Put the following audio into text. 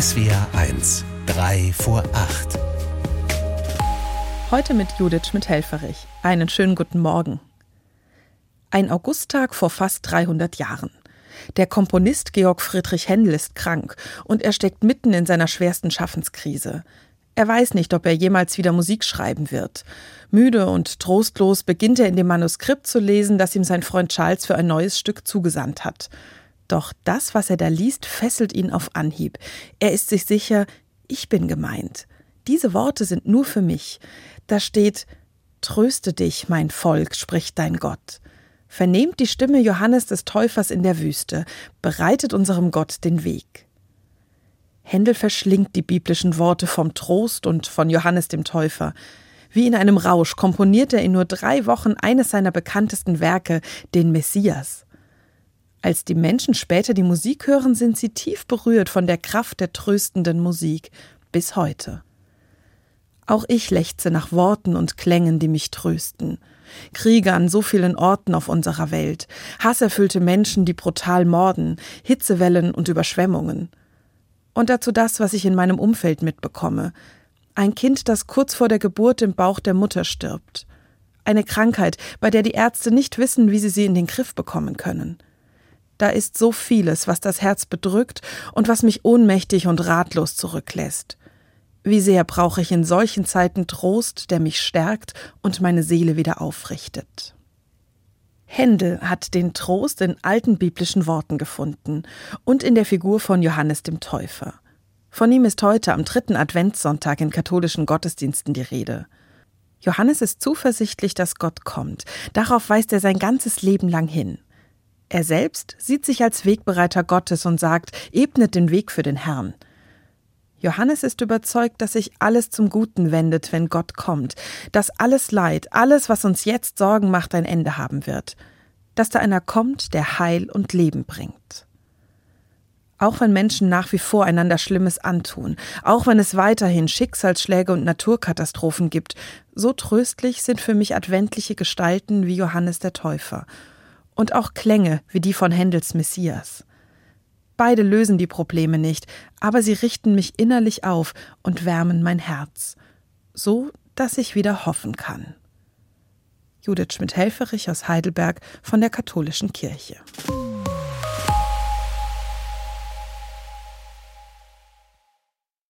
SWR 1, 3 vor 8. Heute mit Judith Schmidt-Helferich. Einen schönen guten Morgen. Ein Augusttag vor fast 300 Jahren. Der Komponist Georg Friedrich Händel ist krank und er steckt mitten in seiner schwersten Schaffenskrise. Er weiß nicht, ob er jemals wieder Musik schreiben wird. Müde und trostlos beginnt er in dem Manuskript zu lesen, das ihm sein Freund Charles für ein neues Stück zugesandt hat. Doch das, was er da liest, fesselt ihn auf Anhieb. Er ist sich sicher, ich bin gemeint. Diese Worte sind nur für mich. Da steht Tröste dich, mein Volk, spricht dein Gott. Vernehmt die Stimme Johannes des Täufers in der Wüste, bereitet unserem Gott den Weg. Händel verschlingt die biblischen Worte vom Trost und von Johannes dem Täufer. Wie in einem Rausch komponiert er in nur drei Wochen eines seiner bekanntesten Werke, den Messias. Als die Menschen später die Musik hören, sind sie tief berührt von der Kraft der tröstenden Musik bis heute. Auch ich lechze nach Worten und Klängen, die mich trösten. Kriege an so vielen Orten auf unserer Welt, hasserfüllte Menschen, die brutal morden, Hitzewellen und Überschwemmungen. Und dazu das, was ich in meinem Umfeld mitbekomme. Ein Kind, das kurz vor der Geburt im Bauch der Mutter stirbt. Eine Krankheit, bei der die Ärzte nicht wissen, wie sie sie in den Griff bekommen können. Da ist so vieles, was das Herz bedrückt und was mich ohnmächtig und ratlos zurücklässt. Wie sehr brauche ich in solchen Zeiten Trost, der mich stärkt und meine Seele wieder aufrichtet. Händel hat den Trost in alten biblischen Worten gefunden und in der Figur von Johannes dem Täufer. Von ihm ist heute am dritten Adventssonntag in katholischen Gottesdiensten die Rede. Johannes ist zuversichtlich, dass Gott kommt. Darauf weist er sein ganzes Leben lang hin. Er selbst sieht sich als Wegbereiter Gottes und sagt, ebnet den Weg für den Herrn. Johannes ist überzeugt, dass sich alles zum Guten wendet, wenn Gott kommt, dass alles Leid, alles, was uns jetzt Sorgen macht, ein Ende haben wird, dass da einer kommt, der Heil und Leben bringt. Auch wenn Menschen nach wie vor einander Schlimmes antun, auch wenn es weiterhin Schicksalsschläge und Naturkatastrophen gibt, so tröstlich sind für mich adventliche Gestalten wie Johannes der Täufer und auch Klänge wie die von Händels Messias. Beide lösen die Probleme nicht, aber sie richten mich innerlich auf und wärmen mein Herz, so dass ich wieder hoffen kann. Judith Schmidt-Helferich aus Heidelberg von der Katholischen Kirche.